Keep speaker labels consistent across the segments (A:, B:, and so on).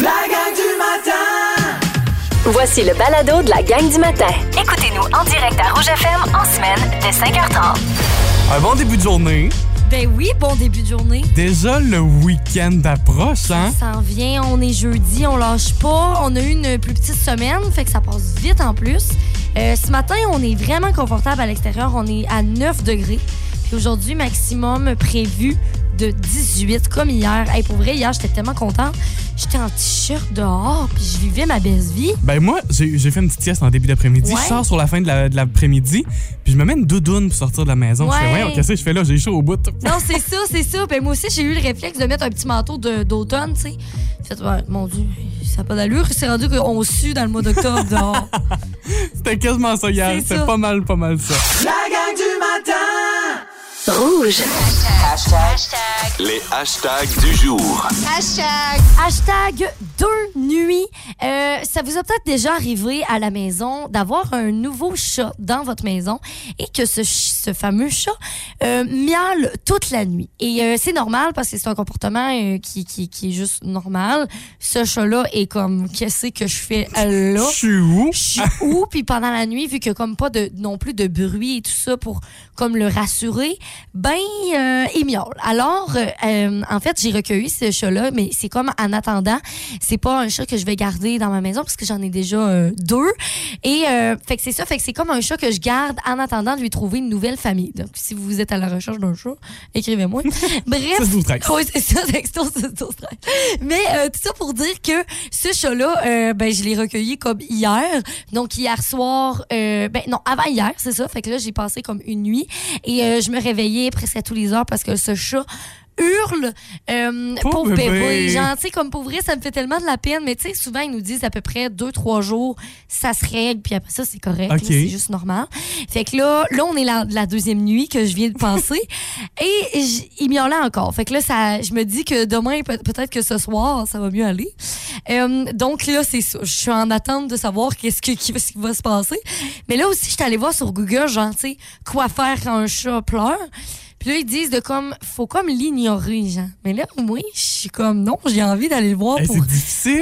A: La gang du matin!
B: Voici le balado de la gang du matin. Écoutez-nous en direct à Rouge FM en semaine dès 5h30.
C: Un bon début de journée.
D: Ben oui, bon début de journée.
C: Déjà, le week-end approche, hein?
D: Ça en vient, on est jeudi, on lâche pas. On a eu une plus petite semaine, fait que ça passe vite en plus. Euh, ce matin, on est vraiment confortable à l'extérieur. On est à 9 degrés. Puis aujourd'hui, maximum prévu de 18, comme hier. Hey, pour vrai, hier, j'étais tellement contente. J'étais en t-shirt dehors, puis je vivais ma belle vie.
C: Ben moi, j'ai j'ai fait une petite sieste en début d'après-midi.
D: Ouais.
C: Je sors sur la fin de la- de l'après-midi, puis je me mets une doudoune pour sortir de la maison. Je fais,
D: Ouais.
C: ouais, qu'est-ce que je fais là? J'ai chaud au bout.
D: Non, c'est ça, c'est ça. Ben moi aussi, j'ai eu le réflexe de mettre un petit manteau d'automne, tu sais. J'ai fait, ouais, mon Dieu, ça n'a pas d'allure. C'est rendu qu'on sue dans le mois d'octobre dehors.
C: C'était quasiment ça hier.
D: C'est
C: C'était pas mal, pas mal ça.
A: La gang du matin!
B: Rouge.
E: Les hashtags du jour.
D: Hashtag deux nuits. Euh, ça vous a peut-être déjà arrivé à la maison d'avoir un nouveau chat dans votre maison et que ce, ce fameux chat euh, miaule toute la nuit. Et euh, c'est normal parce que c'est un comportement euh, qui, qui, qui est juste normal. Ce chat-là est comme, qu'est-ce que je fais là?
C: Je suis où?
D: je suis où? Puis pendant la nuit vu que comme pas de non plus de bruit et tout ça pour comme le rassurer ben euh, il miaule alors euh, en fait j'ai recueilli ce chat là mais c'est comme en attendant c'est pas un chat que je vais garder dans ma maison parce que j'en ai déjà euh, deux et euh, fait que c'est ça fait que c'est comme un chat que je garde en attendant de lui trouver une nouvelle famille donc si vous êtes à la recherche d'un chat écrivez-moi bref
C: 6, 12, 13.
D: oui, c'est ça, texto, c'est 12, 13. Mais tout ça pour dire que ce chat-là, ben, je l'ai recueilli comme hier. Donc, hier soir, ben non, avant hier, c'est ça. Fait que là, j'ai passé comme une nuit et je me réveillais presque à tous les heures parce que ce chat hurle euh,
C: Pauvre
D: pauvre bébé.
C: bébé.
D: Genre, tu sais, comme pour vrai, ça me fait tellement de la peine. Mais tu sais, souvent, ils nous disent à peu près deux, trois jours, ça se règle, puis après ça, c'est correct. C'est juste normal. Fait que là, là, on est la, la deuxième nuit que je viens de passer. et il miaulait encore. Fait que là, ça, je me dis que demain, peut- peut-être que ce soir, ça va mieux aller. Euh, donc là, c'est. Je suis en attente de savoir qu'est-ce que- qui, ce qui va se passer. Mais là aussi, je suis allée voir sur Google, genre, tu sais, quoi faire quand un chat pleure. Puis là, ils disent de comme, faut comme l'ignorer, genre. Mais là, moi, je suis comme, non, j'ai envie d'aller le voir
C: Hey,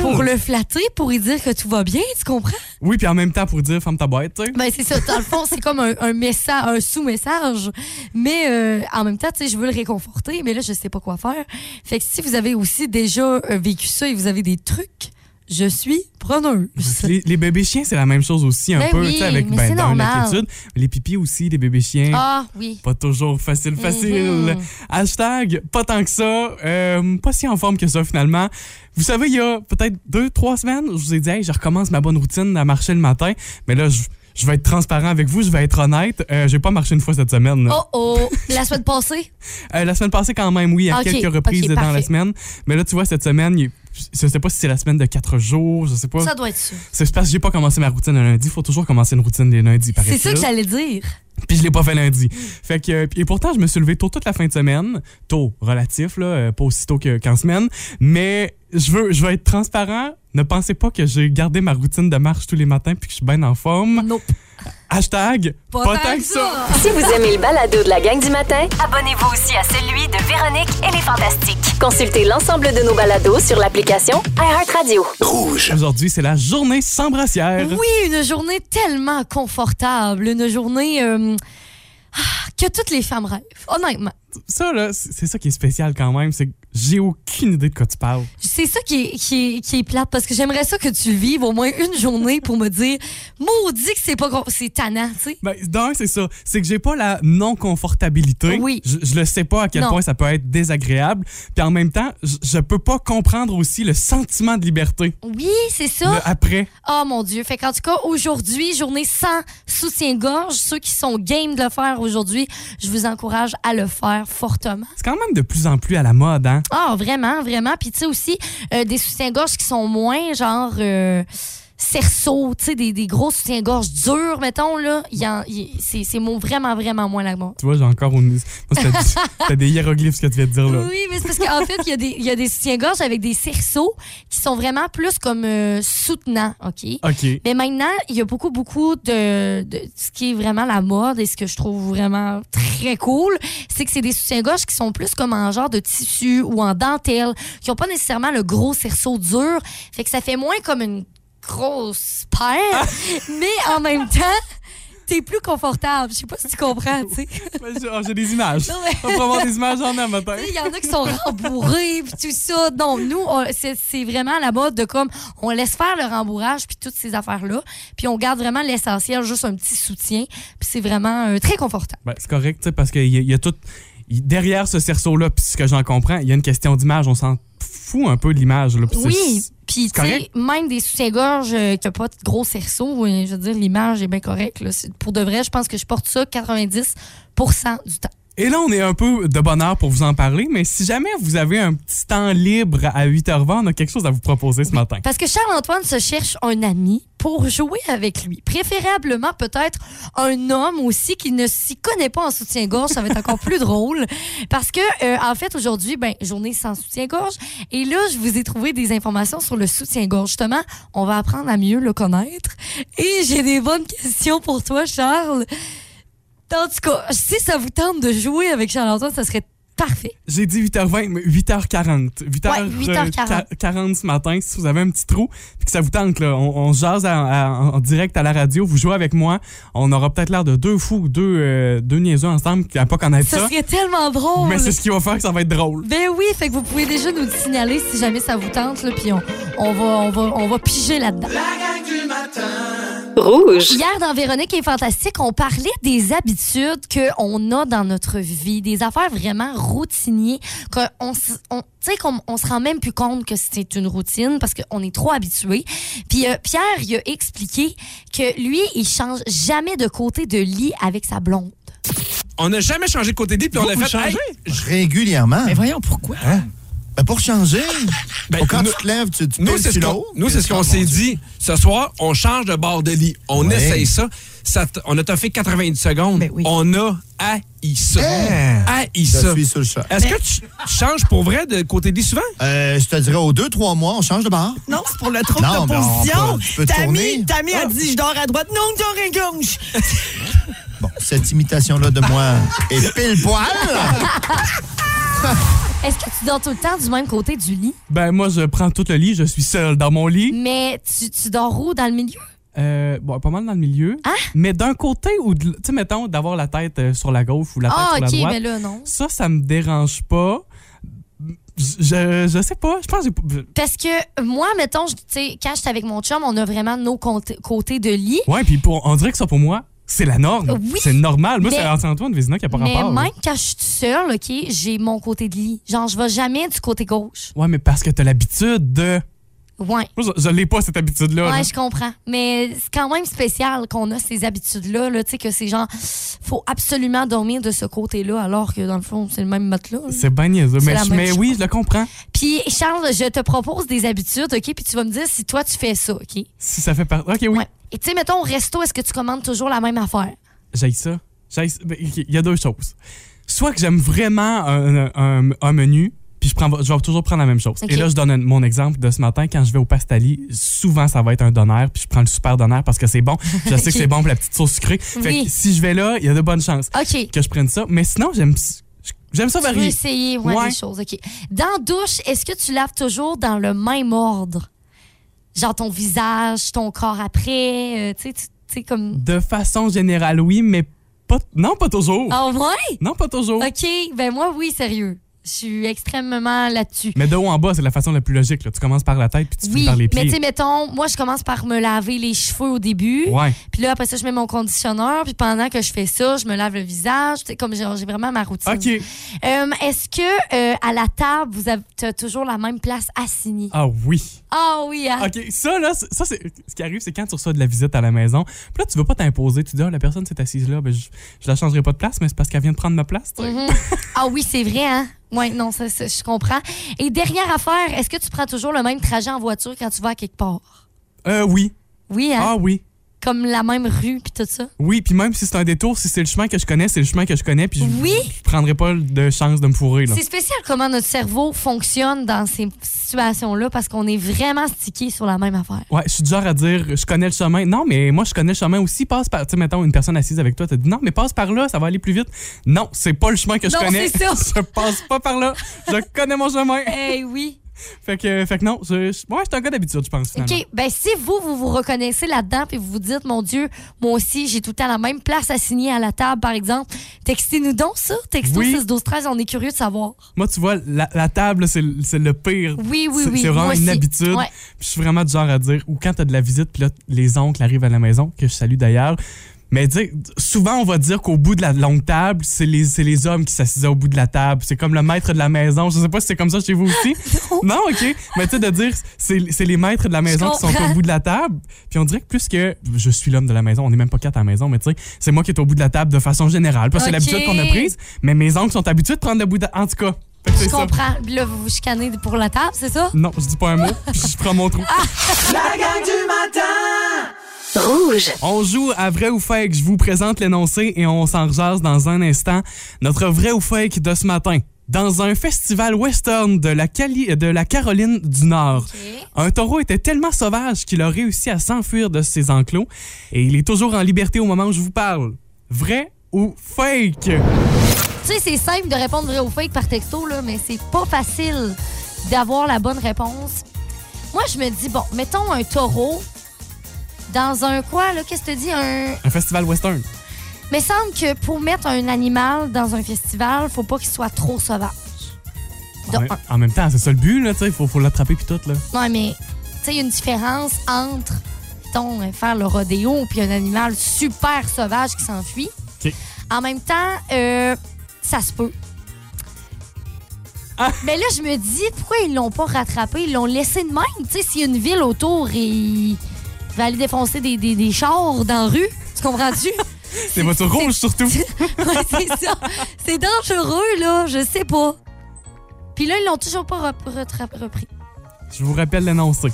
D: pour le flatter, pour lui dire que tout va bien, tu comprends?
C: Oui, puis en même temps pour dire ferme ta boîte, tu sais.
D: Ben, c'est ça. Dans le fond, c'est comme un, un message, un sous-message. Mais euh, en même temps, tu sais, je veux le réconforter, mais là, je sais pas quoi faire. Fait que si vous avez aussi déjà euh, vécu ça et vous avez des trucs, je suis preneuse.
C: Les, les bébés chiens, c'est la même chose aussi, un
D: Ben
C: peu,
D: oui,
C: tu sais, avec
D: mais
C: ben, dans. Les pipis aussi, les bébés chiens.
D: Ah, oui.
C: Pas toujours facile, facile.
D: Mhm.
C: Hashtag, pas tant que ça. euh, pas si en forme que ça, finalement. Vous savez, il y a peut-être deux, trois semaines, je vous ai dit, hey, je recommence ma bonne routine à marcher le matin. Mais là, je, je vais être transparent avec vous, je vais être honnête. Euh, J'ai pas marché une fois cette semaine. là.
D: Oh, oh. La semaine passée?
C: Euh, la semaine passée, quand même, oui, à
D: Ok,
C: quelques reprises dans la semaine. Mais là, tu vois, cette semaine, il- je sais pas si c'est la semaine de quatre jours, je sais pas.
D: Ça doit être ça.
C: C'est parce que j'ai pas commencé ma routine le lundi. Il faut toujours commencer une routine les lundis,
D: C'est
C: paraît-il.
D: ça que j'allais dire.
C: Puis je l'ai pas fait lundi. Fait que, euh, et pourtant, je me suis levé tôt toute la fin de semaine. Tôt, relatif, là, euh, pas aussi tôt que- qu'en semaine. Mais je veux, je veux être transparent. Ne pensez pas que j'ai gardé ma routine de marche tous les matins puis que je suis bien en forme.
D: Nope.
C: Hashtag, pas, tant que ça.
B: Si vous aimez le balado de la gang du matin, abonnez-vous aussi à celui de Véronique et les Fantastiques. Consultez l'ensemble de nos balados sur l'application iHeartRadio.
E: Rouge.
C: Aujourd'hui, c'est la journée sans brassière.
D: Oui, une journée tellement confortable. Une journée euh, ah, que toutes les femmes rêvent, honnêtement.
C: Ça, là, c'est ça qui est spécial quand même. C'est que j'ai aucune idée de quoi tu parles.
D: C'est ça qui est, qui, est, qui est plate parce que j'aimerais ça que tu le vives au moins une journée pour me dire maudit que c'est pas c'est tannant, tu sais.
C: Ben, d'un, c'est ça. C'est que j'ai pas la non-confortabilité.
D: Oui.
C: Je, je le sais pas à quel
D: Non.
C: point ça peut être désagréable. Puis en même temps, je, je peux pas comprendre aussi le sentiment de liberté.
D: Oui, c'est
C: Le
D: ça.
C: après.
D: Oh mon Dieu. Fait qu'en tout cas, aujourd'hui, journée sans soutien-gorge. Ceux qui sont game de le faire aujourd'hui, je vous encourage à le faire fortement.
C: C'est quand même de plus en plus à la mode, hein?
D: Ah, vraiment, vraiment. Puis tu sais aussi, euh, des soutiens-gorge qui sont moins genre. euh, cerceaux, tu sais, des, des gros soutiens-gorge durs, mettons, là, y en- c'est c'est mon- vraiment, vraiment moins la mode.
C: Tu vois, j'ai encore une. Moi, du- c'était des hiéroglyphes ce que tu viens de dire là.
D: Oui, mais c'est parce qu'en fait, il y a des, il y a des soutiens-gorge avec des cerceaux qui sont vraiment plus comme euh, soutenants, OK?
C: OK.
D: Mais maintenant, il y a beaucoup, beaucoup de, de ce qui est vraiment la mode et ce que je trouve vraiment très cool, c'est que c'est des soutiens-gorge qui sont plus comme en genre de tissu ou en dentelle, qui n'ont pas nécessairement le gros cerceau dur. Fait que ça fait moins comme une grosse paire, mais en même temps, t'es plus confortable. Je sais pas si tu comprends, tu sais.
C: J'ai oh, j'ai des images.
D: Non, mais-
C: On va avoir des images en un matin.
D: Il y en a qui sont rembourrés puis tout ça. Non, nous, c'est vraiment la mode de comme on laisse faire le rembourrage puis toutes ces affaires-là. Puis on garde vraiment l'essentiel, juste un petit soutien. Puis c'est vraiment euh, très confortable.
C: Ben, c'est correct, tu sais, parce qu'il y, y a tout. Derrière ce cerceau-là, puis ce que j'en comprends, il y a une question d'image. On s'en fout un peu de l'image.
D: Oui, puis tu sais, même des soutiens-gorge euh, qui n'ont pas de gros cerceau, euh, je veux dire, l'image est bien correcte. Pour de vrai, je pense que je porte ça 90% du temps.
C: Et là, on est un peu de bonheur pour vous en parler, mais si jamais vous avez un petit temps libre à 8h20, on a quelque chose à vous proposer ce matin.
D: Parce que Charles-Antoine se cherche un ami pour jouer avec lui. Préférablement, peut-être un homme aussi qui ne s'y connaît pas en soutien-gorge. Ça va être encore plus drôle. Parce que, euh, en fait, aujourd'hui, ben, journée sans soutien-gorge. Et là, je vous ai trouvé des informations sur le soutien-gorge. Justement, on va apprendre à mieux le connaître. Et j'ai des bonnes questions pour toi, Charles. En tout cas, si ça vous tente de jouer avec Charles-Antoine, ça serait parfait.
C: J'ai dit 8h20, mais 8h40. 8h,
D: Ouais, 8h40.
C: 40 ce matin, si vous avez un petit trou, puis que ça vous tente, là, on, on se jase à- à- en direct à la radio, vous jouez avec moi, on aura peut-être l'air de deux fous ou deux, euh, deux niaiseux ensemble qui n'ont pas connaître
D: Ça
C: ça.
D: serait tellement drôle.
C: Mais c'est ce qui va faire que ça va être drôle.
D: Ben oui, fait que vous pouvez déjà nous le signaler si jamais ça vous tente, là, puis on, on, va, on, va, on va piger là-dedans.
A: La gang du matin.
B: Rouge.
D: Hier, dans Véronique est fantastique, on parlait des habitudes qu'on a dans notre vie, des affaires vraiment routinières, qu'on on, tu sais, qu'on on se rend même plus compte que c'est une routine parce qu'on est trop habitué. Puis euh, Pierre, il a expliqué que lui, il change jamais de côté de lit avec sa blonde.
F: On n'a jamais changé de côté de lit, puis on a
G: Vous
F: fait. Hey,
G: Régulièrement.
F: mais voyons pourquoi?
G: Ben, pour changer.
F: Ben,
G: Quand
F: nous-
G: tu te lèves, tu, tu
F: Nous, c'est ce qu'on ce s'est dit. Ce soir, on change de bord de lit. On
G: Ouais.
F: essaye ça. Ça on a fait 90 secondes.
H: Ben oui.
F: On a haï ça.
G: Hein?
F: Haï ça.
G: suis sur le chat.
F: Est-ce que tu changes pour vrai de côté de lit souvent?
G: Euh, je te dirais, aux deux, trois mois, on change de bar.
H: Non, c'est pour le trouble
G: Non, mais on
H: d'opposition.
G: peut- tu peux
H: Tammy. Tammy
F: Ah.
H: a dit je dors à droite. Non, je dors à gauche.
G: Bon, cette imitation-là de moi est pile poil.
D: Est-ce que tu dors tout le temps du même côté du lit?
C: Ben, moi, je prends tout le lit, je suis seul dans mon lit.
D: Mais tu, tu dors où? Dans le milieu?
C: Euh, bon, pas mal dans le milieu.
D: Hein?
C: Mais d'un côté, ou tu sais, mettons, d'avoir la tête euh, sur la gauche ou la tête
D: Ah,
C: sur la droite.
D: mais là, non.
C: Ça, ça me dérange pas. Je, je sais pas. Je pense que
D: Parce que moi, mettons, tu sais, quand j'étais avec mon chum, on a vraiment nos côtés de lit.
C: Ouais, puis pour, on dirait que ça, pour moi, c'est la norme.
D: Oui,
C: c'est normal. Moi,
D: mais-
C: c'est Antoine Vézina qui a pas
D: Mais
C: rapport. là.
D: même quand je suis seule, OK, j'ai mon côté de lit. Genre, je vais jamais du côté gauche.
C: Ouais, mais parce que t'as l'habitude de.
D: Ouais.
C: Moi, je, je l'ai pas, cette habitude-là. là.
D: Ouais, je comprends. Mais c'est quand même spécial qu'on a ces habitudes-là, là, tu sais, que c'est genre, faut absolument dormir de ce côté-là, alors que dans le fond, c'est le même matelas.
C: C'est bien niaiseux. Mais, je- mais oui, je le comprends.
D: Puis, Charles, je te propose des habitudes, OK, puis tu vas me dire si toi, tu fais ça, OK?
C: Si ça fait partie. Ok, oui.
D: Ouais. Et tu sais, mettons, au resto, est-ce que tu commandes toujours la même affaire?
C: J'aille ça. Il y a deux choses. Soit que j'aime vraiment un, un- un menu, puis je, prends, je vais toujours prendre la même chose. Et là, je donne un- mon exemple de ce matin. Quand je vais au Pastali, souvent, ça va être un donaire, puis je prends le super donaire parce que c'est bon. Je sais que c'est bon pour la petite sauce sucrée. Fait
D: Oui.
C: que si je vais là, il y a de bonnes chances que je prenne ça. Mais sinon, j'aime j'aime ça
D: Tu veux
C: varier.
D: essayer ouais,
C: Ouais.
D: des choses, OK. Dans douche, est-ce que tu laves toujours dans le même ordre? Genre ton visage, ton corps après, euh, tu sais, tu tu sais, comme...
C: De façon générale, oui, mais pas, non, pas toujours.
D: Ah ouais?
C: Non, pas toujours.
D: OK, ben moi, oui, sérieux. Je suis extrêmement là-dessus.
C: Mais de haut en bas, c'est la façon la plus logique. là. Tu commences par la tête, puis tu finis
D: Oui,
C: par les
D: mais tu
C: pieds.
D: sais, mettons, moi, je commence par me laver les cheveux au début.
C: Ouais.
D: Puis là, après ça, je mets mon conditionneur. Puis pendant que je fais ça, je me lave le visage. Tu sais, comme j'ai vraiment ma routine.
C: OK.
D: Euh, Est-ce que euh, à la table, vous avez t'as toujours la même place assignée?
C: Ah oui.
D: Ah oui, hein?
C: OK, ça, là, ça, c'est. Ce qui arrive, c'est quand tu reçois de la visite à la maison. Puis là, tu veux pas t'imposer. Tu dis, ah, la personne s'est assise là, ben, je, je la changerai pas de place, mais c'est parce qu'elle vient de prendre ma place.
D: Mhm. Ah oui, c'est vrai, hein? Oui, non, ça, ça, je comprends. Et dernière affaire, est-ce que tu prends toujours le même trajet en voiture quand tu vas à quelque part?
C: Euh, oui.
D: Oui, hein?
C: Ah oui.
D: Comme la même rue puis tout ça?
C: Oui, puis même si c'est un détour, si c'est le chemin que je connais, c'est le chemin que je connais, puis je,
D: Oui.
C: je prendrai pas de chance de me fourrer. Là.
D: C'est spécial comment notre cerveau fonctionne dans ces situations-là parce qu'on est vraiment stické sur la même affaire.
C: Ouais, je suis du genre à dire, je connais le chemin. Non, mais moi, je connais le chemin aussi. Passe par. Tu sais, mettons, une personne assise avec toi, t'as dit non, mais passe par là, ça va aller plus vite. Non, c'est pas le chemin que je
D: Non,
C: connais.
D: c'est ça.
C: je passe pas par là. Je connais mon chemin.
D: Eh oui.
C: Fait que, fait que non, moi, je suis un gars d'habitude, je pense, finalement.
D: OK. Ben, si vous, vous vous reconnaissez là-dedans puis vous vous dites, mon Dieu, moi aussi, j'ai tout le temps la même place assignée à la table, par exemple, textez-nous donc ça. Texto
C: Oui.
D: 6 12 13 on est curieux de savoir.
C: Moi, tu vois, la, la table, c'est le- c'est le pire.
D: Oui, oui,
C: C'est-
D: oui.
C: C'est vraiment une habitude.
D: Ouais.
C: Je suis vraiment du genre à dire, ou quand t'as de la visite, puis là, les oncles arrivent à la maison, que je salue d'ailleurs. Mais tu sais, souvent, on va dire qu'au bout de la longue table, c'est les, c'est les hommes qui s'assisaient au bout de la table. C'est comme le maître de la maison. Je sais pas si c'est comme ça chez vous aussi. non, OK. Mais tu sais, de dire, c'est c'est les maîtres de la maison qui sont au bout de la table. Puis on dirait que plus que je suis l'homme de la maison, on n'est même pas quatre à la maison, mais tu sais, c'est moi qui est au bout de la table de façon générale. Parce que c'est l'habitude qu'on a prise. Mais mes oncles sont habitués de prendre le bout de... En tout cas,
D: Je comprends. Puis Là, vous vous chicanez pour la table, c'est ça?
C: Non, je dis pas un mot, puis je prends mon trou.
A: La gang du matin
B: Rouge.
C: On joue à vrai ou fake. Je vous présente l'énoncé et on s'en rejase dans un instant. Notre vrai ou fake de ce matin. Dans un festival western de la, Cali- de la Caroline du Nord, un taureau était tellement sauvage qu'il a réussi à s'enfuir de ses enclos et il est toujours en liberté au moment où je vous parle. Vrai ou fake?
D: Tu sais, c'est simple de répondre vrai ou fake par texto, là, mais c'est pas facile d'avoir la bonne réponse. Moi, je me dis, bon, mettons un taureau dans un quoi, là, qu'est-ce que tu dis? Un.
C: Un festival western.
D: Mais semble que pour mettre un animal dans un festival, faut pas qu'il soit trop sauvage. De
C: En,
D: un.
C: en même temps, c'est ça le but, là, tu sais, faut, faut l'attraper puis tout, là.
D: Ouais, mais tu sais, il y a une différence entre, mettons, faire le rodéo puis un animal super sauvage qui s'enfuit. En même temps, euh, ça se peut.
C: Ah.
D: Mais là, je me dis, pourquoi ils l'ont pas rattrapé? Ils l'ont laissé de même. Tu sais, s'il y a une ville autour et il va aller défoncer des, des, des chars dans la rue, tu comprends-tu?
C: Des voitures rouges, surtout.
D: ouais, c'est ça. C'est dangereux, là. Je sais pas. Puis là, ils l'ont toujours pas repris.
C: Je vous rappelle l'énoncé.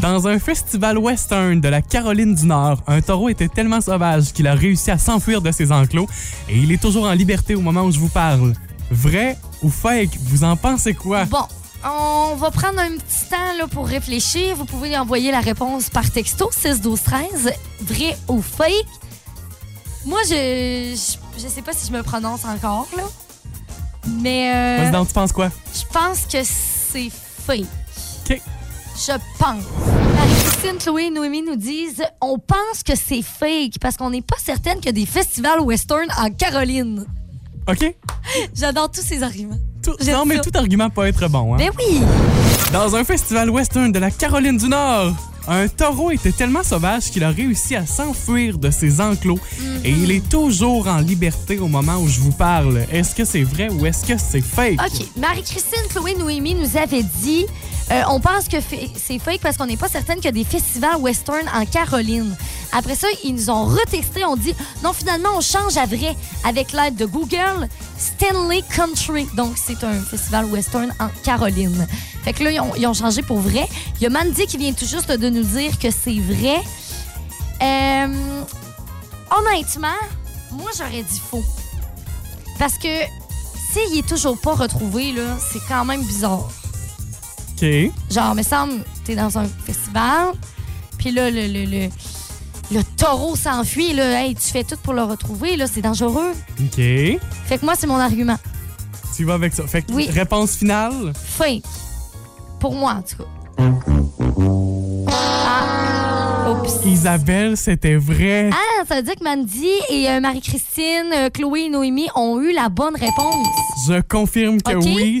C: Dans un festival western de la Caroline du Nord, un taureau était tellement sauvage qu'il a réussi à s'enfuir de ses enclos et il est toujours en liberté au moment où je vous parle. Vrai ou fake? Vous en pensez quoi?
D: Bon, on va prendre un petit temps là, pour réfléchir. Vous pouvez envoyer la réponse par texto 6 12 13 vrai ou fake. Moi, je, je je sais pas si je me prononce encore là. Mais euh,
C: donc, tu penses quoi?
D: je pense que c'est fake.
C: OK.
D: Je pense. Marie-Christine, Chloé et Noémie nous disent on pense que c'est fake parce qu'on n'est pas certaine qu'il y a des festivals western en Caroline.
C: OK?
D: J'adore tous ces arguments.
C: Tout- non, mais
D: ça.
C: tout argument peut être bon. Hein?
D: Ben oui!
C: Dans un festival western de la Caroline du Nord, un taureau était tellement sauvage qu'il a réussi à s'enfuir de ses enclos et il est toujours en liberté au moment où je vous parle. Est-ce que c'est vrai ou est-ce que c'est fake?
D: OK. Marie-Christine, Chloé, Noémie nous avait dit euh, on pense que c'est fake parce qu'on n'est pas certaine qu'il y a des festivals western en Caroline. Après ça, ils nous ont retesté. On dit non, finalement, on change à vrai avec l'aide de Google. Stanley Country. Donc, c'est un festival western en Caroline. Fait que là, ils ont, changé pour vrai. Il y a Mandy qui vient tout juste de nous dire que c'est vrai. Euh, honnêtement, moi, j'aurais dit faux. Parce que s'il est toujours pas retrouvé, c'est quand même bizarre.
C: OK.
D: Genre, me semble, t'es dans un festival, puis là, le, le, le, le taureau s'enfuit, là, hey, tu fais tout pour le retrouver, là, c'est dangereux.
C: OK.
D: Fait que moi, c'est mon argument.
C: Tu vas avec ça. Fait que
D: Oui.
C: réponse finale?
D: Fake. Pour moi, en tout cas. Ah, oups.
C: Isabelle, c'était vrai.
D: Ah, ça veut dire que Mandy et euh, Marie-Christine, euh, Chloé et Noémie ont eu la bonne réponse.
C: Je confirme que oui.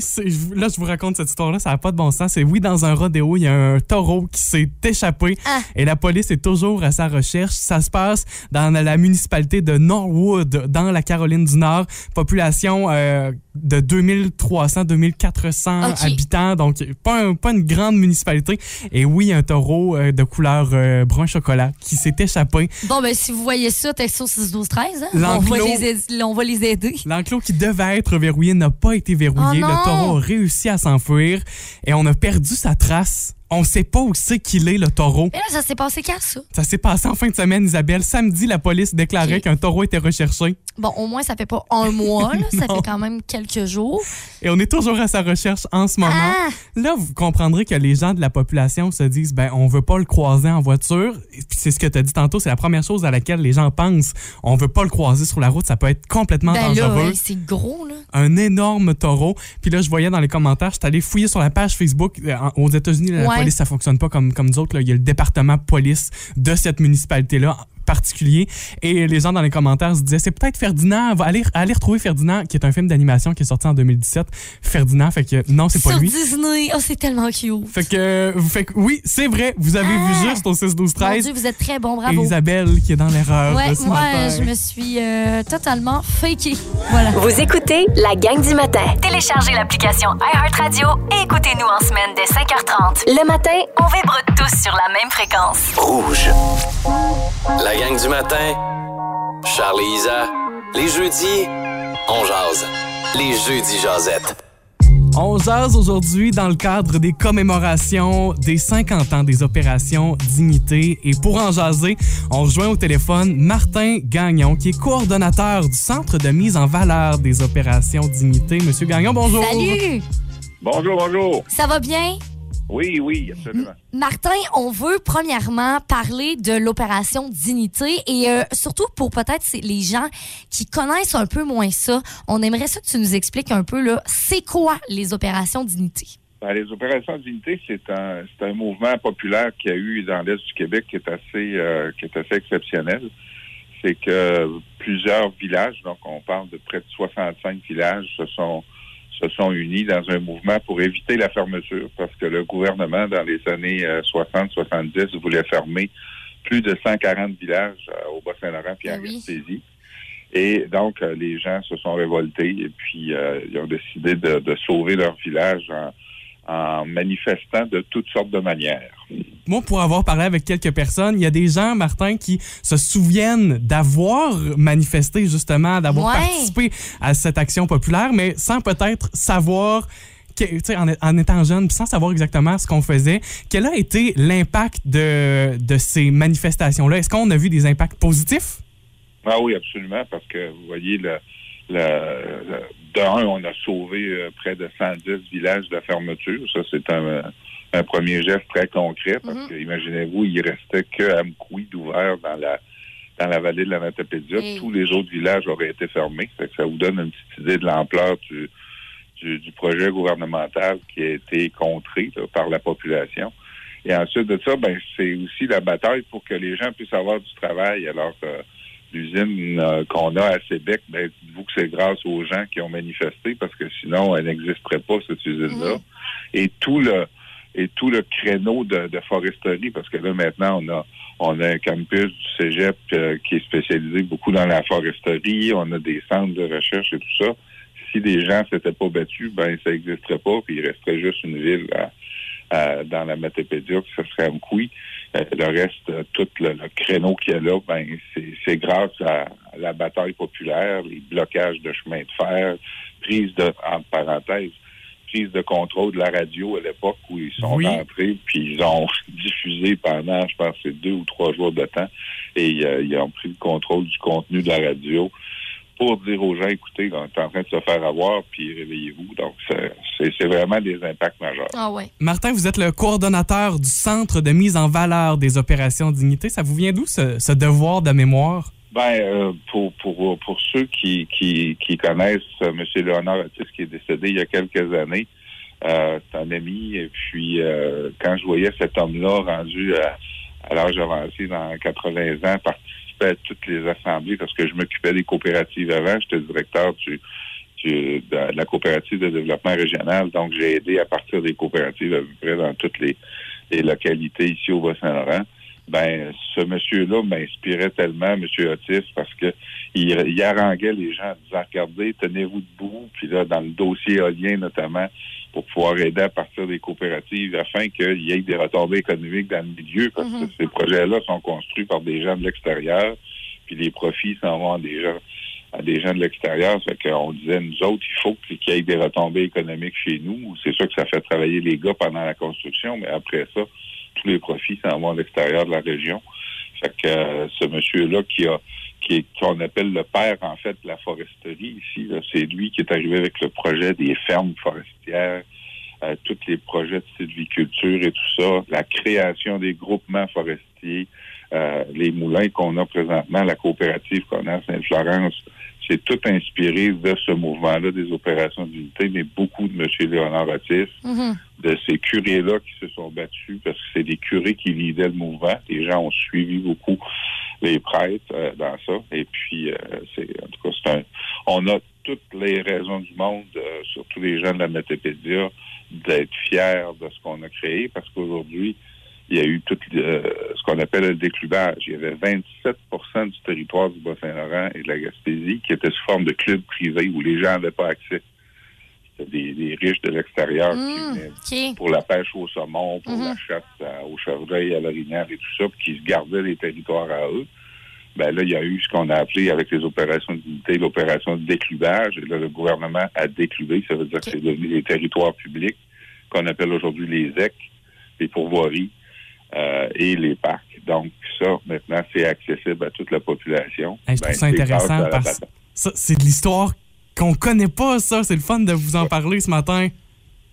C: Là, je vous raconte cette histoire-là, ça n'a pas de bon sens. C'est oui, dans un rodéo, il y a un taureau qui s'est échappé
D: Ah.
C: et la police est toujours à sa recherche. Ça se passe dans la municipalité de Norwood, dans la Caroline du Nord. Population euh, de 2300-2400
D: OK.
C: habitants, donc pas, un- pas une grande municipalité. Et oui, un taureau euh, de couleur euh, brun chocolat qui s'est échappé.
D: Bon, ben, si vous voyez ça, texto 6 12 13 hein? on va les aider.
C: L'enclos qui devait être verrouillé n'a pas été verrouillé.
D: Oh
C: le taureau a réussi à s'enfuir et on a perdu sa trace. On sait pas où c'est qu'il est, le taureau.
D: Mais là, ça s'est passé quand, ça?
C: Ça s'est passé en fin de semaine, Isabelle. Samedi, la police déclarait qu'un taureau était recherché.
D: Bon, au moins, ça fait pas un mois, là. Ça fait quand même quelques jours.
C: Et on est toujours à sa recherche en ce moment.
D: Ah!
C: Là, vous comprendrez que les gens de la population se disent, ben, on veut pas le croiser en voiture. C'est ce que tu as dit tantôt, c'est la première chose à laquelle les gens pensent. On veut pas le croiser sur la route, ça peut être complètement
D: Ben
C: dangereux.
D: ouais, c'est gros, là.
C: un énorme taureau. Puis là, je voyais dans les commentaires, je suis allé fouiller sur la page Facebook. Euh, Aux États-Unis,
D: Ouais.
C: Police, ça fonctionne pas comme, comme nous autres. Il y a le département police de cette municipalité-là particulier. Et les gens dans les commentaires se disaient, c'est peut-être Ferdinand. Va aller, aller retrouver Ferdinand, qui est un film d'animation qui est sorti en 2017. Ferdinand, fait que non, c'est pas
D: Sur
C: lui.
D: Disney. Oh, c'est tellement cute.
C: Fait que, fait que oui, c'est vrai, vous avez vu
D: Ah!
C: juste au 6 12
D: Mon
C: 13
D: Dieu, vous êtes très bon,
C: Et
D: bravo.
C: Isabelle qui est dans l'erreur
D: Ouais, moi,
C: matin.
D: je me suis euh, totalement fakée. Voilà.
B: Vous écoutez la gang du matin. Téléchargez l'application iHeartRadio et écoutez-nous en semaine dès 5h30. Le matin, on vibre tous sur la même fréquence.
E: Rouge. La gang du matin. Charlie et Isa. Les jeudis, on jase. Les jeudis jasettes.
C: On jase aujourd'hui dans le cadre des commémorations des 50 ans des opérations Dignité. Et pour en jaser, on rejoint au téléphone Martin Gagnon, qui est coordonnateur du Centre de mise en valeur des opérations Dignité. Monsieur Gagnon, bonjour.
D: Salut!
I: Bonjour, bonjour.
D: Ça va bien?
I: Oui, oui, absolument.
D: Martin, on veut premièrement parler de l'opération Dignité et euh, surtout pour peut-être les gens qui connaissent un peu moins ça, on aimerait ça que tu nous expliques un peu là, c'est quoi les opérations Dignité?
I: Ben, les opérations d'unité, c'est un, c'est un mouvement populaire qu'il y a eu dans l'Est du Québec qui est assez, euh, qui est assez exceptionnel. C'est que plusieurs villages, donc on parle de près de 65 villages, se sont, se sont unis dans un mouvement pour éviter la fermeture parce que le gouvernement, dans les années 60-70, voulait fermer plus de 140 villages euh, au Bas-Saint-Laurent puis en
D: oui.
I: Gaspésie. Et donc, euh, les gens se sont révoltés et puis euh, ils ont décidé de, de sauver leur village en, en manifestant de toutes sortes de manières.
C: Moi, pour avoir parlé avec quelques personnes, il y a des gens, Martin, qui se souviennent d'avoir manifesté, justement, d'avoir
D: Ouais.
C: participé à cette action populaire, mais sans peut-être savoir, que- tu sais, en, en étant jeune, sans savoir exactement ce qu'on faisait. Quel a été l'impact de, de ces manifestations-là? Est-ce qu'on a vu des impacts positifs?
I: Ah oui, absolument, parce que vous voyez, le, le, le- de un, on a sauvé euh, près de 110 villages de fermeture. Ça, c'est un, un premier geste très concret, parce que imaginez-vous, il restait que Amkoui d'ouvert dans la dans la vallée de la Matapédia. Tous les autres villages auraient été fermés. Fait que ça vous donne une petite idée de l'ampleur du, du, du projet gouvernemental qui a été contré là, par la population. Et ensuite de ça, ben, c'est aussi la bataille pour que les gens puissent avoir du travail. Alors, euh, l'usine euh, qu'on a à Sébec, ben, dites-vous que c'est grâce aux gens qui ont manifesté parce que sinon, elle n'existerait pas, cette usine-là. Et tout le et tout le créneau de, de foresterie, parce que là, maintenant, on a on a un campus du Cégep euh, qui est spécialisé beaucoup dans la foresterie, on a des centres de recherche et tout ça. Si les gens s'étaient pas battus, ben ça n'existerait pas, puis il resterait juste une ville à- à- dans la Matapédia, puis ce serait Amkoui. Euh, le reste, euh, tout le, le créneau qu'il y a là, ben c'est- grâce à, à la bataille populaire, les blocages de chemin de fer, prise de, entre parenthèses, prise de contrôle de la radio à l'époque où ils sont
C: Oui.
I: rentrés, puis ils ont diffusé pendant, je pense, deux ou trois jours de temps, et euh, ils ont pris le contrôle du contenu de la radio pour dire aux gens, écoutez, on est en train de se faire avoir, puis réveillez-vous. Donc, c'est- vraiment des impacts majeurs.
D: Ah ouais.
C: Martin, vous êtes le coordonnateur du Centre de mise en valeur des opérations Dignité. Ça vous vient d'où, ce, ce devoir de mémoire?
I: Ben, euh, pour, pour, pour ceux qui, qui, qui connaissent euh, M. Léonard Otis, qui est décédé il y a quelques années, euh, c'est un ami. Et puis, euh, quand je voyais cet homme-là rendu à, à l'âge avancé, dans 80 ans, participer à toutes les assemblées, parce que je m'occupais des coopératives avant, j'étais directeur du, de la coopérative de développement régional, donc j'ai aidé à partir des coopératives à peu près dans toutes les, localités ici au Bas-Saint-Laurent. Ben ce monsieur-là m'inspirait tellement, monsieur Otis, parce que il haranguait les gens en disant regardez, tenez-vous debout, puis là, dans le dossier éolien notamment, pour pouvoir aider à partir des coopératives afin qu'il y ait des retombées économiques dans le milieu, parce que ces projets-là sont construits par des gens de l'extérieur, puis les profits s'en vont à des gens à des gens de l'extérieur. Ça fait qu'on disait, nous autres, il faut qu'il y ait des retombées économiques chez nous. C'est sûr que ça fait travailler les gars pendant la construction, mais après ça, tous les profits s'en vont à l'extérieur de la région. Fait que euh, ce monsieur-là qui a qui qu'on appelle le père en fait de la foresterie ici, c'est lui qui est arrivé avec le projet des fermes forestières, euh, tous les projets de sylviculture et tout ça, la création des groupements forestiers, euh, les moulins qu'on a présentement, la coopérative qu'on a à Sainte-Florence, c'est tout inspiré de ce mouvement-là des opérations d'unité, mais beaucoup de M. Léonard Otis,
D: Mhm.
I: de ces curés-là qui se sont battus, parce que c'est des curés qui lidaient le mouvement. Les gens ont suivi beaucoup les prêtres euh, dans ça. Et puis, euh, c'est en tout cas, c'est un, on a toutes les raisons du monde, euh, surtout les gens de la Métapédia, d'être fiers de ce qu'on a créé, parce qu'aujourd'hui, il y a eu tout euh, ce qu'on appelle le déclubage. Il y avait 27% du territoire du Bas-Saint-Laurent et de la Gaspésie qui était sous forme de clubs privés où les gens n'avaient pas accès. C'était des, des riches de l'extérieur qui
D: Mm,
I: venaient pour la pêche au saumon, pour
D: Mhm.
I: la chasse à- au chevreuil, à l'orignal et tout ça, puis qui se gardaient les territoires à eux. Ben là, il y a eu ce qu'on a appelé avec les opérations d'unité, l'opération de déclubage. Et là, le gouvernement a décluvé. Ça veut dire que c'est devenu des territoires publics qu'on appelle aujourd'hui les EC, les pourvoiries euh, et les parcs. Donc, ça, maintenant, c'est accessible à toute la population.
C: Hey, je trouve
I: Ben,
C: ça intéressant parce que ça, c'est de l'histoire qu'on connaît pas, ça. C'est le fun de vous en parler ce matin.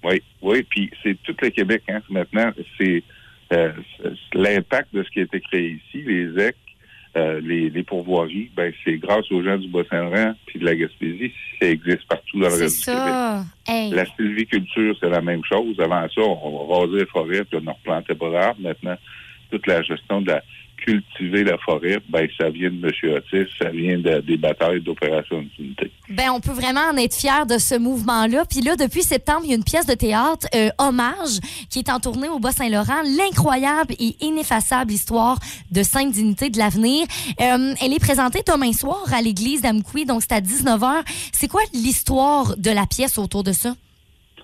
I: Oui, oui, puis c'est tout le Québec, hein. Maintenant, c'est euh, c'est- l'impact de ce qui a été créé ici, les EC, euh, les, les pourvoiries, ben c'est grâce aux gens du Bas-Saint-Laurent puis de la Gaspésie, ça existe partout dans le reste du Québec.
D: Hey.
I: La sylviculture, c'est la même chose. Avant ça, on rasait les forêts, puis on ne replantait pas d'arbres. Maintenant, toute la gestion de la cultiver la forêt, ben ça vient de M. Otis, ça vient de- des batailles d'opération d'unité.
D: Ben, on peut vraiment en être fier de ce mouvement-là. Puis là, depuis septembre, il y a une pièce de théâtre, euh, Hommage, qui est en tournée au Bas-Saint-Laurent. L'incroyable et ineffaçable histoire de cinq dignités de l'avenir. Euh, elle est présentée demain soir à l'église d'Amkoui, donc c'est à 19h. C'est quoi l'histoire de la pièce autour de ça?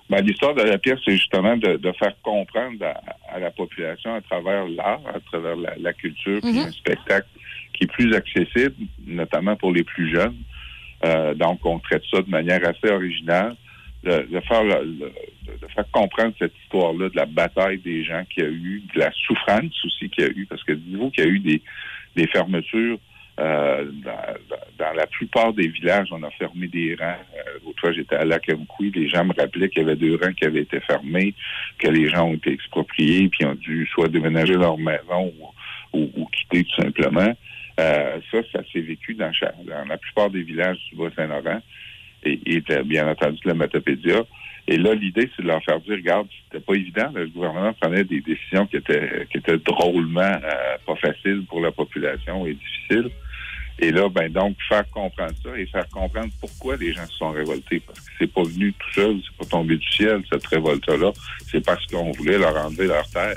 I: Ben, L'histoire de la pièce, c'est justement de, de faire comprendre à, à la population à travers l'art, à travers la, la culture, puis
D: Mhm.
I: un spectacle qui est plus accessible, notamment pour les plus jeunes. Euh, donc, on traite ça de manière assez originale, de, de faire le- le- de faire comprendre cette histoire-là de la bataille des gens qu'il y a eu, de la souffrance aussi qu'il y a eu, parce que dites-vous qu'il y a eu des, des fermetures euh, dans, dans- la plupart des villages, on a fermé des rangs. Euh, j'étais à Lacamcoui, les gens me rappelaient qu'il y avait deux rangs qui avaient été fermés, que les gens ont été expropriés, puis ont dû soit déménager leur maison ou, ou- quitter tout simplement. Euh, ça, ça s'est vécu dans, dans la plupart des villages du Bas-Saint-Laurent et, et bien entendu de la Matapédia. Et là, l'idée, c'est de leur faire dire, regarde, c'était pas évident. le gouvernement prenait des décisions qui étaient, qui étaient drôlement euh, pas faciles pour la population et difficiles. Et là, ben donc, faire comprendre ça et faire comprendre pourquoi les gens se sont révoltés. Parce que c'est pas venu tout seul, c'est pas tombé du ciel, cette révolte-là. C'est parce qu'on voulait leur enlever leur terre.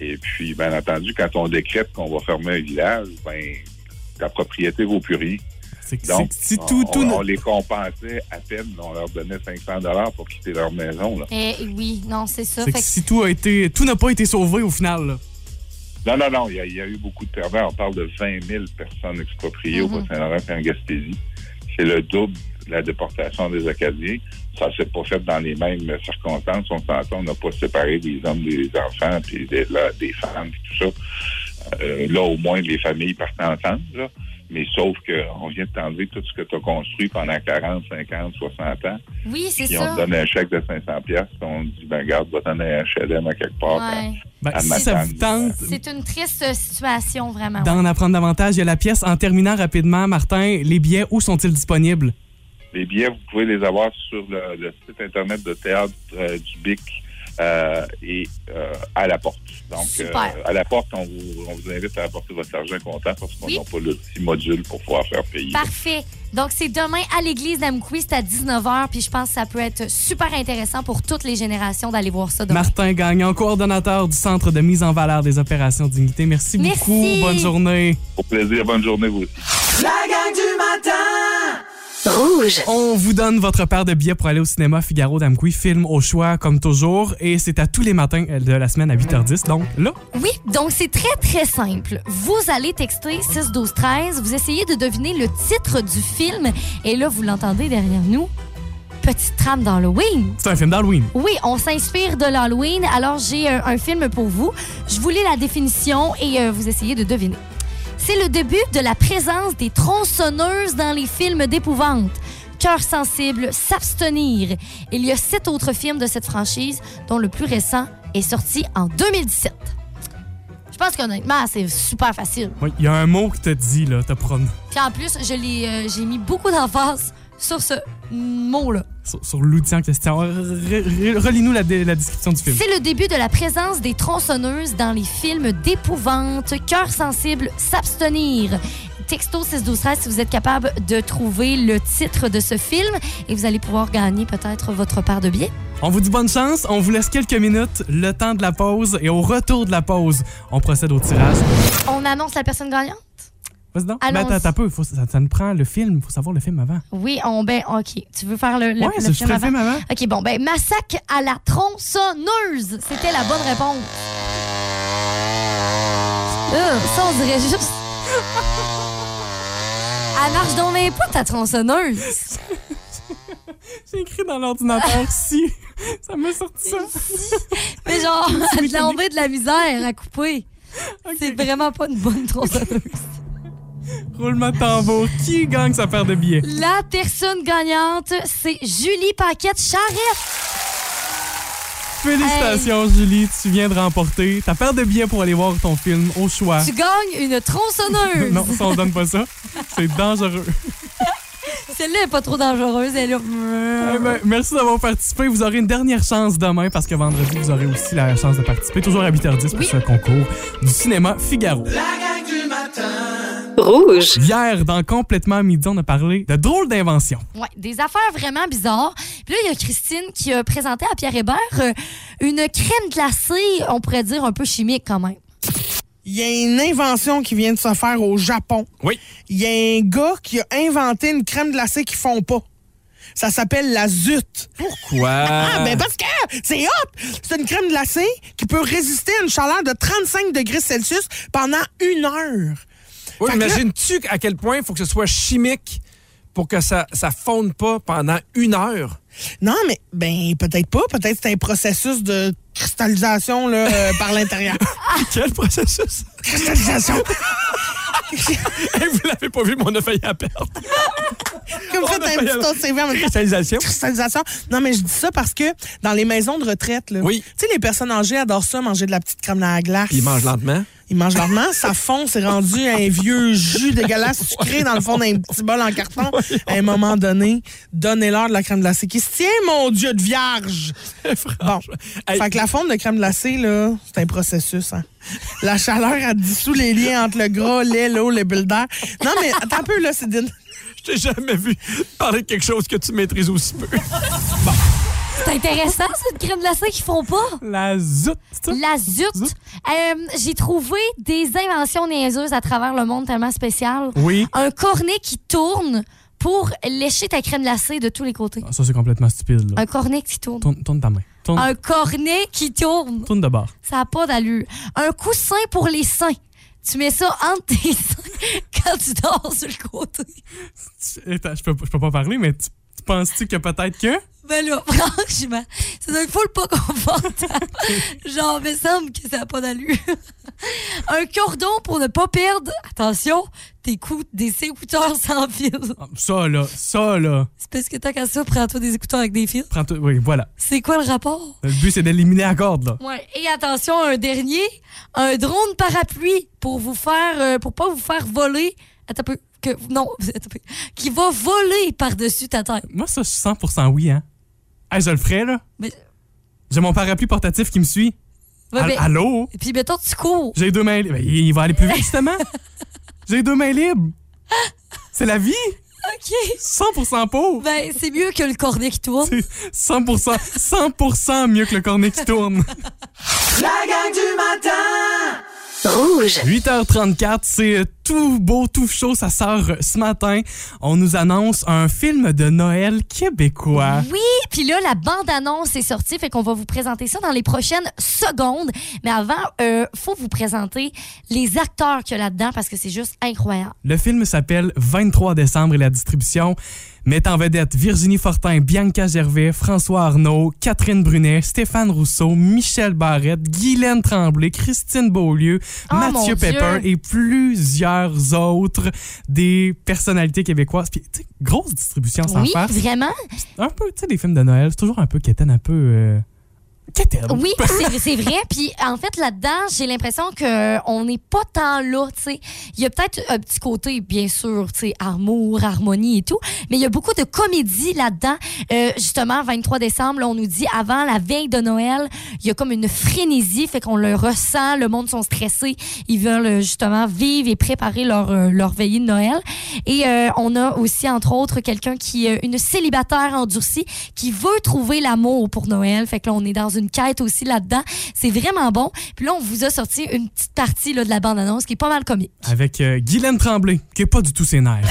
I: Et puis, bien entendu, quand on décrète qu'on va fermer un village, ben ta propriété vaut plus rien.
C: C'est que
I: Donc,
C: si
I: on,
C: tout, tout
I: on-
C: ne-
I: on les compensait à peine, on leur donnait 500 dollars pour quitter leur maison. Là.
D: Eh oui, non, c'est ça.
C: c'est
D: Fait
C: que
D: que-
C: si tout a été, tout n'a pas été sauvé au final. là.
I: Non, non, non, il y, a, il y a eu beaucoup de perdants. On parle de 20 000 personnes expropriées au
D: Mhm.
I: Bas-Saint-Laurent et en Gaspésie. C'est le double de la déportation des Acadiens. Ça s'est pas fait dans les mêmes circonstances. On s'entend, on n'a pas séparé des hommes des enfants, puis des, là, des femmes, puis tout ça. Euh, là, au moins, les familles partent ensemble. Là. Mais sauf qu'on vient de t'enlever tout ce que tu as construit pendant 40, 50, 60 ans.
D: Oui, c'est
I: Puis on
D: ça.
I: te donne un chèque de 500 pièces. On te dit, ben garde, va donner un HLM à quelque part.
D: Ouais.
C: Ben,
I: À
C: si ça vous tente
D: C'est une triste situation, vraiment.
C: d'en apprendre davantage, il y a la pièce. En terminant rapidement, Martin, les billets, où sont-ils disponibles?
I: Les billets, vous pouvez les avoir sur le, le site Internet de Théâtre euh, du Bic euh, et euh, à la porte. Donc, euh, à la porte, on vous, on vous invite à apporter votre argent comptant parce qu'on
D: Oui.
I: n'a pas le petit module pour pouvoir faire payer.
D: Parfait. Donc, c'est demain à l'église d'Amkoui, c'est à 19h, puis je pense que ça peut être super intéressant pour toutes les générations d'aller voir ça demain.
C: Martin Gagnon, coordonnateur du Centre de mise en valeur des opérations Dignité. Merci,
D: Merci.
C: beaucoup. Bonne journée.
I: Au plaisir, bonne journée vous aussi.
A: La gang du matin
B: Rouge.
C: On vous donne votre paire de billets pour aller au cinéma Figaro d'Amqui, film au choix comme toujours. Et c'est à tous les matins de la semaine à 8h10. Donc là,
D: Oui, donc c'est très, très simple. Vous allez texter 6 12 13 vous essayez de deviner le titre du film, et là, vous l'entendez derrière nous. Petite trame d'Halloween.
C: c'est un film d'Halloween.
D: Oui, on s'inspire de l'Halloween. Alors, j'ai euh, un film pour vous. Je vous lis la définition et euh, vous essayez de deviner. C'est le début de la présence des tronçonneuses dans les films d'épouvante. Cœur sensible, s'abstenir. Il y a sept autres films de cette franchise, dont le plus récent est sorti en 2017. Je pense qu'honnêtement, c'est super facile.
C: Oui, Il y a un mot que t'as dit, là. T'as prononcé
D: Puis en plus, euh, j'ai mis beaucoup d'emphase sur ce mot-là.
C: sur, sur l'outil en question. Re- re- Relis-nous la, description du film.
D: C'est le début de la présence des tronçonneuses dans les films d'épouvante. Cœur sensible, s'abstenir. Texto 612 si vous êtes capable de trouver le titre de ce film et vous allez pouvoir gagner peut-être votre part de billets.
C: On vous dit bonne chance. On vous laisse quelques minutes, le temps de la pause. Et au retour de la pause, on procède au tirage.
D: On annonce la personne gagnante?
C: Vas-y donc.
D: Allons-y.
C: Ben, attends, un peu. Faut, ça, ça nous prend le film. faut savoir le film avant.
D: Oui, on ben OK. Tu veux faire le, le,
C: ouais,
D: le film
C: ferai le film avant.
D: OK, bon, ben massacre à la tronçonneuse. C'était la bonne réponse. Euh, ça, on dirait juste. Elle marche dans les pas, ta tronçonneuse.
C: J'ai écrit dans l'ordinateur si. Ça m'a sorti ça.
D: Mais genre, elle a enlevé de la misère à couper. C'est vraiment pas une bonne tronçonneuse.
C: Roulement de tambour. Qui gagne sa paire de billets?
D: La personne gagnante, c'est Julie Paquette Charrette.
C: Félicitations, Julie. Tu viens de remporter ta paire de billets pour aller voir ton film au choix.
D: Tu gagnes une tronçonneuse.
C: non, ça, on donne pas ça. C'est dangereux.
D: Celle-là est pas trop dangereuse. Elle est.
C: Eh ben, merci d'avoir participé. Vous aurez une dernière chance demain parce que vendredi, vous aurez aussi la chance de participer. Toujours à 8h10 pour
D: Oui.
C: ce concours du cinéma Figaro.
A: La gang du matin.
B: Rouge.
C: Hier, dans Complètement à midi, on a parlé de drôles d'inventions.
D: Ouais, des affaires vraiment bizarres. Puis là, il y a Christine qui a présenté à Pierre Hébert euh, une crème glacée, on pourrait dire un peu chimique quand même.
H: Il y a une invention qui vient de se faire au Japon.
F: Oui.
H: Il y a un gars qui a inventé une crème glacée qui fond pas. Ça s'appelle la Zut.
F: Pourquoi?
H: Ah, ben parce que c'est hot! C'est une crème glacée qui peut résister à une chaleur de 35 degrés Celsius pendant une heure.
F: Oui,
H: que
F: imagines-tu à quel point il faut que ce soit chimique pour que ça ça fonde pas pendant une heure?
H: Non, mais ben peut-être pas. Peut-être c'est un processus de cristallisation là, euh, par l'intérieur.
F: Quel processus?
H: cristallisation!
F: Hey, vous l'avez pas vu, mais on a failli à perdre.
H: Comme
F: On
H: fait
F: a
H: un petit autre CV en même temps.
F: Cristallisation.
H: cristallisation. Non, mais je dis ça parce que dans les maisons de retraite, là,
F: Oui.
H: tu sais, les personnes âgées adorent ça, manger de la petite crème à la glace.
F: Il mange lentement.
H: Ils mangent lentement, ça fond, c'est rendu un vieux jus dégueulasse sucré dans le fond d'un petit bol en carton. À un moment donné, donnez-leur de la crème glacée qui se tient, mon Dieu de vierge! Bon.
F: Hey.
H: Fait que la fonte de crème glacée, là, c'est un processus, hein. La chaleur, elle dissout les liens entre le gras, lait, l'eau, les bulles d'air. Non, mais attends un peu, là, c'est.
F: Je t'ai jamais vu parler de quelque chose que tu maîtrises aussi peu.
D: C'est intéressant, cette crème glacée qu'ils font pas.
C: La ça?
D: La zut.
C: Zut.
D: Euh, J'ai trouvé des inventions niaiseuses à travers le monde tellement spéciales.
C: Oui.
D: Un cornet qui tourne pour lécher ta crème glacée de tous les côtés.
C: Ah, Ça, c'est complètement stupide. Là.
D: Un cornet qui tourne.
C: Tourne, tourne ta main. Tourne,
D: Un cornet qui tourne.
C: tourne de bord.
D: Ça n'a pas d'allure. Un coussin pour les seins. Tu mets ça entre tes seins quand tu dors sur le côté.
C: Attends, je peux, je peux pas parler, mais tu, tu penses-tu que peut-être que.
D: Ben là, franchement, ça doit être full pas confortable. Genre, me semble que ça n'a pas d'allure. Un cordon pour ne pas perdre, attention, tes coups, des écouteurs sans fil.
C: Ah, Ça, là, ça, là.
D: C'est parce que tant qu'à ça, prends-toi des écouteurs avec des fils.
C: Prends Oui, voilà.
D: C'est quoi le rapport?
C: Le but, c'est d'éliminer la corde, là.
D: Ouais. Et attention, un dernier, un drone parapluie pour vous faire, euh, pour pas vous faire voler. Attends un peu. Que, non, attends un peu. Qui va voler par-dessus ta tête.
C: Moi, ça, je suis 100% oui, hein. Hey, je le ferais, là.
D: Mais,
C: J'ai mon parapluie portatif qui me suit.
D: ouais, mais-
C: Allô?
D: et puis, mettons, tu cours.
C: J'ai deux mains libres. Ben, il va aller plus vite, justement. J'ai deux mains libres. C'est la vie.
D: OK.
C: 100% pauvre.
D: Ben, c'est mieux que le cornet qui tourne.
C: C'est 100%, 100% mieux que le cornet qui tourne.
A: La gang du matin.
B: Rouge.
C: 8h34, c'est tout beau, tout chaud, ça sort ce matin. On nous annonce un film de Noël québécois.
D: Oui, puis là, la bande-annonce est sortie, fait qu'on va vous présenter ça dans les prochaines secondes. Mais avant, euh, faut vous présenter les acteurs qu'il y a là-dedans parce que c'est juste incroyable.
C: Le film s'appelle 23 décembre et la distribution met en vedette Virginie Fortin, Bianca Gervais, François Arnaud, Catherine Brunet, Stéphane Rousseau, Michel Barrette, Guylaine Tremblay, Christine Beaulieu,
D: Oh,
C: Mathieu. Pepper et plusieurs autres des personnalités québécoises. Puis, tu sais, grosse distribution sans
D: oui,
C: farce.
D: vraiment?
C: Un peu, tu sais, les films de Noël, c'est toujours un peu quétaine, un peu... Euh...
D: Oui, c'est vrai. Puis en fait, là-dedans, j'ai l'impression qu'on n'est pas tant là, tu sais. Il y a peut-être un petit côté, bien sûr, tu sais, amour, harmonie et tout, mais il y a beaucoup de comédie là-dedans. Euh, justement, 23 décembre, là, on nous dit avant la veille de Noël, il y a comme une frénésie, fait qu'on le ressent, le monde sont stressés, ils veulent euh, justement vivre et préparer leur, euh, leur veillée de Noël. Et euh, on a aussi, entre autres, quelqu'un qui est une célibataire endurcie qui veut trouver l'amour pour Noël. Fait que là, on est dans une quête aussi là-dedans. C'est vraiment bon. Puis là, on vous a sorti une petite partie là, de la bande-annonce qui est pas mal comique.
C: Avec euh, Guylaine Tremblay, qui est pas du tout ses nerfs.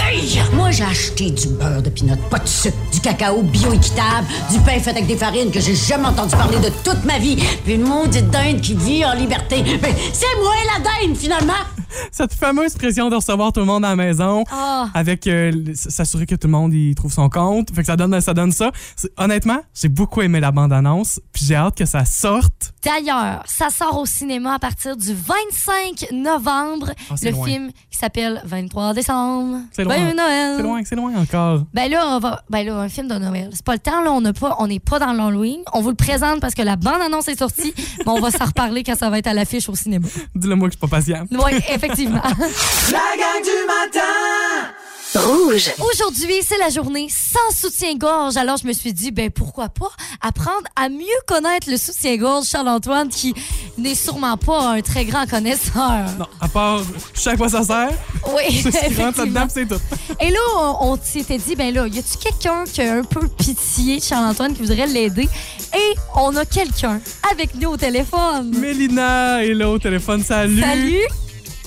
J: Moi, j'ai acheté du beurre de pinot, pas de sucre, du cacao bio-équitable, du pain fait avec des farines que j'ai jamais entendu parler de toute ma vie, puis une maudite dinde qui vit en liberté. Mais c'est moi la dinde, finalement!
C: Cette fameuse pression de recevoir tout le monde à la maison,
D: Ah.
C: avec euh, s'assurer que tout le monde y trouve son compte. Fait que ça donne ça. Donne ça. C'est- Honnêtement, j'ai beaucoup aimé la bande-annonce, puis j'ai hâte que ça sorte.
D: D'ailleurs, ça sort au cinéma à partir du 25 novembre.
C: C'est
D: le
C: loin.
D: film qui s'appelle 23 décembre.
C: C'est loin.
D: Noël.
C: C'est loin, c'est loin encore.
D: Ben là, on va, ben là, un film de Noël. C'est pas le temps, là. On n'a pas, on n'est pas dans l'Halloween. On vous le présente parce que la bande-annonce est sortie, mais on va s'en reparler quand ça va être à l'affiche au cinéma.
C: Dis-le moi que je suis pas patient.
D: Oui, effectivement.
A: La gang du matin
B: Rouge.
D: Aujourd'hui, c'est la journée sans soutien-gorge. Alors, je me suis dit, ben pourquoi pas apprendre à mieux connaître le soutien-gorge Charles-Antoine, qui n'est sûrement pas un très grand connaisseur.
C: Non, à part, je sais à quoi ça sert.
D: Oui,
C: C'est
D: effectivement.
C: tout.
D: Et là, on, on s'était dit, ben là, y a-tu quelqu'un qui a un peu pitié de Charles-Antoine qui voudrait l'aider? Et on a quelqu'un avec nous au téléphone.
C: Mélina est là au téléphone. Salut.
D: Salut!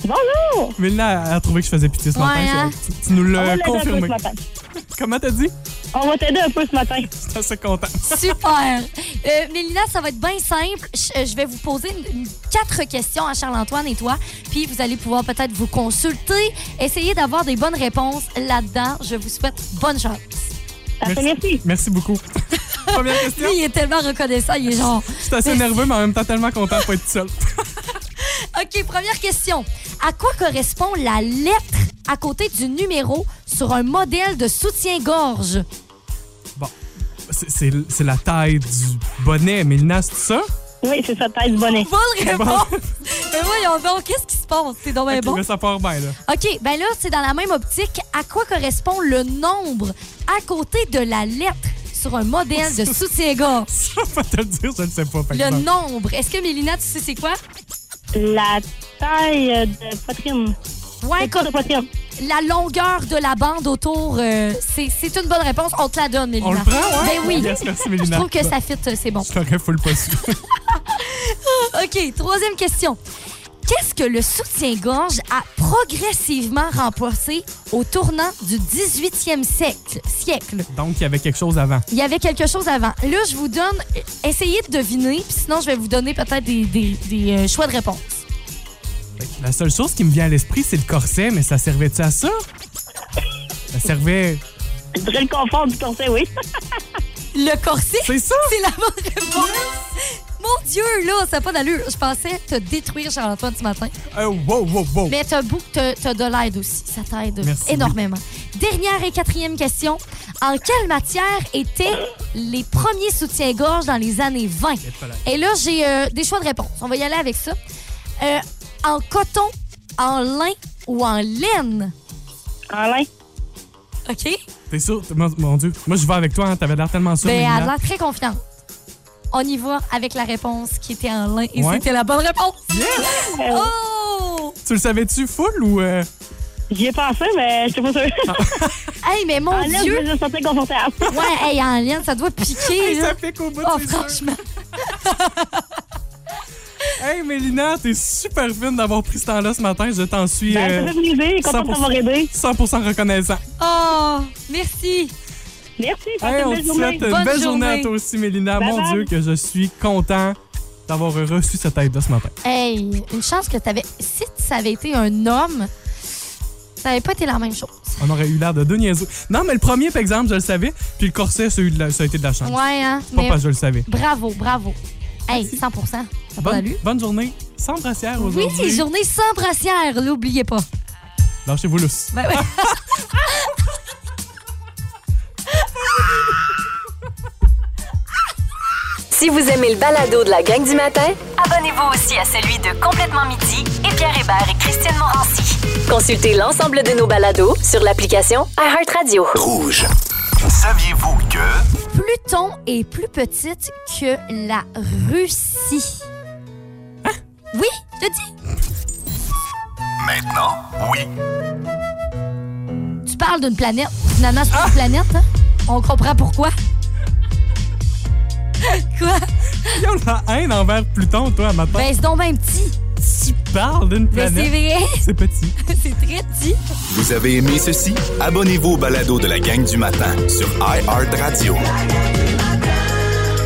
K: Bonjour!
C: Mélina a trouvé que je faisais pitié ce
D: Ouais,
C: matin.
D: hein?
C: Tu, tu nous l'as confirmé. Comment t'as dit?
K: On va t'aider un peu ce matin.
C: Je suis assez content.
D: Super! Euh, Mélina, ça va être bien simple. Je, euh, je vais vous poser une- une- quatre questions à Charles-Antoine et toi, puis vous allez pouvoir peut-être vous consulter, essayer d'avoir des bonnes réponses là-dedans. Je vous souhaite bonne chance.
K: Merci.
C: Merci beaucoup. Première question?
D: Lui, il est tellement reconnaissant, il est genre...
C: Je suis assez nerveux, mais en même temps tellement content de pas être seul.
D: OK, première question. À quoi correspond la lettre à côté du numéro sur un modèle de soutien-gorge?
C: Bon, c'est- la taille du bonnet. Mélina, c'est ça?
K: Oui, c'est ça, taille du bonnet.
D: Bonne réponse! Mais voyons donc, qu'est-ce qui se passe? C'est donc bien
C: Ok,
D: bon.
C: là, ça part bien, là.
D: OK, ben là, c'est dans la même optique. À quoi correspond le nombre à côté de la lettre sur un modèle de soutien-gorge?
C: Ça, je vais te le dire, je ne sais pas. par
D: Le
C: exemple.
D: nombre. Est-ce que Mélina, tu sais c'est quoi?
K: La taille de poitrine.
D: Ouais,
K: corps de poitrine.
D: la longueur de la bande autour, euh, c'est c'est une bonne réponse. On te la donne, Mélina.
C: On le prend, ouais?
D: Ben oui.
C: Yes, merci,
D: Je
C: Mélina.
D: trouve que ça fit, euh, c'est bon.
C: Je t'aurais full pas.
D: OK, troisième question. Qu'est-ce que le soutien-gorge a progressivement remplacé au tournant du 18e siècle? siècle?
C: Donc, il y avait quelque chose avant.
D: Il y avait quelque chose avant. Là, je vous donne... euh, Essayez de deviner, puis sinon, je vais vous donner peut-être des, des- des, euh, choix de réponse.
C: La seule chose qui me vient à l'esprit, c'est le corset, mais ça servait-tu à ça? Ça servait.
K: Je dirais le confort du corset, oui.
D: Le corset?
C: C'est ça?
D: C'est la bonne réponse. Mon Dieu, là, ça n'a pas d'allure. Je pensais te détruire, Charles-Antoine, ce matin.
C: Euh, wow, wow, wow.
D: Mais t'as beau- t'as t'as de l'aide aussi. Ça t'aide énormément. Dernière et quatrième question. En quelle matière étaient les premiers soutiens-gorge dans les années 20? Et là, j'ai euh, des choix de réponse. On va y aller avec ça. Euh, en coton, en lin ou en laine?
K: En lin.
D: OK?
C: T'es sûr? Mon, mon Dieu. Moi, je vais avec toi. Hein. T'avais l'air tellement sûr.
D: Ben, elle a l'air très confiante. On y va avec la réponse qui était en lin et
C: Ouais.
D: c'était la bonne réponse.
C: Yes!
D: Oh!
C: Tu le savais-tu full ou. euh,
K: J'y ai pensé, mais je suis pas sûre.
D: Hey, mais mon
K: En laine,
D: Dieu!
K: je me sentais confortable.
D: Ouais, hey, en laine, ça doit piquer.
C: Hey, ça pique au bout
D: Oh, franchement.
C: Hey, Mélina, t'es super fine d'avoir pris ce temps-là ce matin. Je t'en suis
K: Ben,
C: euh,
K: ça fait plaisir. Content de t'avoir aidé.
C: 100% reconnaissant.
D: Oh, merci.
K: Merci.
C: Hey, on
K: une
C: te
K: belle
C: souhaite une
D: Bonne
C: belle journée à toi aussi, Mélina.
K: Bye
C: Mon
K: bye.
C: Dieu, que je suis content d'avoir reçu cette aide-là ce matin.
D: Hey, une chance que t'avais. Si ça avait été un homme, ça n'avait pas été la même chose.
C: On aurait eu l'air de deux niaiseux. Non, mais le premier, par exemple, je le savais. Puis le corset, ça a, eu de la- ça a été de la chance.
D: Ouais, hein?
C: C'est pas
D: mais
C: parce que je le savais.
D: bravo, bravo. Hey, 100 Ça n'a pas
C: Bonne,
D: d'allure.
C: bonne journée. Sans brassière
D: Oui,
C: aujourd'hui.
D: journée sans brassière, l'oubliez pas.
C: Lâchez-vous lousse.
D: Ben ouais.
B: Si vous aimez le balado de la gang du matin, abonnez-vous aussi à celui de Complètement midi et Pierre Hébert et Christiane Morancy. Consultez l'ensemble de nos balados sur l'application iHeartRadio.
L: Rouge. Saviez-vous que...
D: Pluton est plus petite que la Russie.
C: Hein?
D: Oui, je te dis.
L: Maintenant, oui.
D: Tu parles d'une planète. Finalement, c'est
C: Ah!
D: une planète, hein? On comprend pourquoi. Quoi?
C: Ils ont la haine envers Pluton, toi, à matin.
D: Ben, c'est donc bien petit.
C: tu parles d'une
D: Mais
C: planète.
D: c'est vrai.
C: C'est petit.
D: c'est très petit.
L: Vous avez aimé ceci? Abonnez-vous au balado de la gang du matin sur iHeartRadio.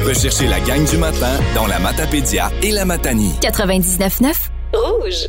L: Recherchez la gang du matin dans la Matapédia et la Matanie.
B: 99.9 Rouge.